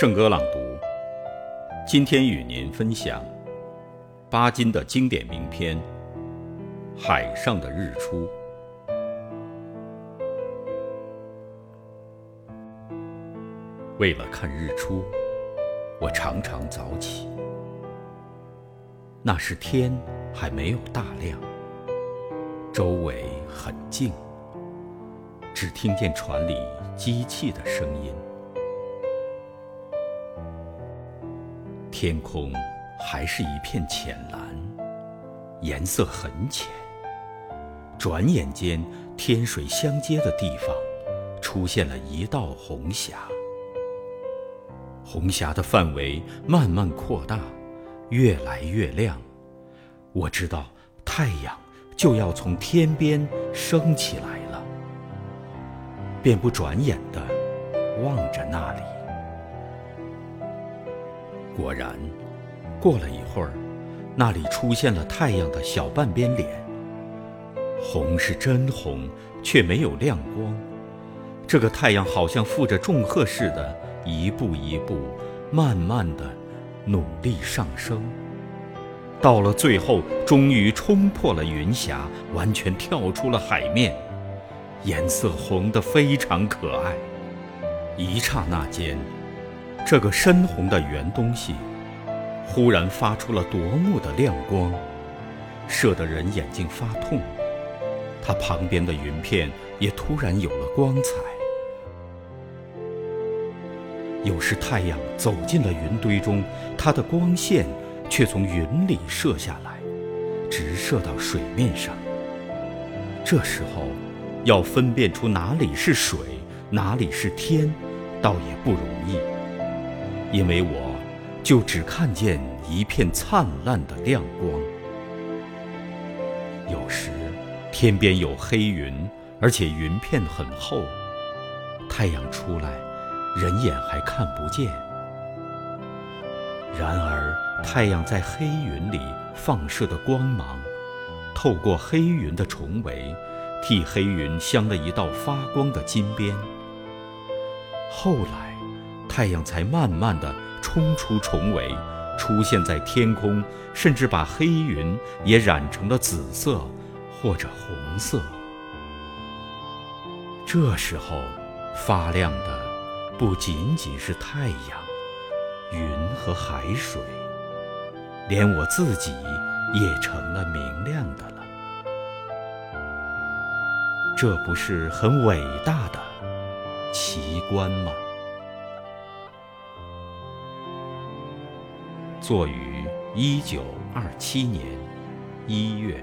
圣歌朗读，今天与您分享巴金的经典名篇《海上的日出》。为了看日出，我常常早起。那时天还没有大亮，周围很静，只听见船里机器的声音。天空还是一片浅蓝，颜色很浅。转眼间，天水相接的地方出现了一道红霞。红霞的范围慢慢扩大，越来越亮。我知道太阳就要从天边升起来了，便不转眼地望着那里。果然，过了一会儿，那里出现了太阳的小半边脸。红是真红，却没有亮光。这个太阳好像负着重荷似的。一步一步，慢慢的努力上升，到了最后，终于冲破了云霞，完全跳出了海面，颜色红得非常可爱。一刹那间，这个深红的圆东西，忽然发出了夺目的亮光，射得人眼睛发痛。它旁边的云片也突然有了光彩。有时太阳走进了云堆中，它的光线却从云里射下来，直射到水面上。这时候，要分辨出哪里是水，哪里是天，倒也不容易，因为我就只看见一片灿烂的亮光。有时，天边有黑云，而且云片很厚，太阳出来。人眼还看不见，然而太阳在黑云里放射的光芒，透过黑云的重围，替黑云镶了一道发光的金边。后来，太阳才慢慢的冲出重围，出现在天空，甚至把黑云也染成了紫色或者红色。这时候，发亮的。不仅仅是太阳、云和海水，连我自己也成了明亮的了。这不是很伟大的奇观吗？作于一九二七年一月。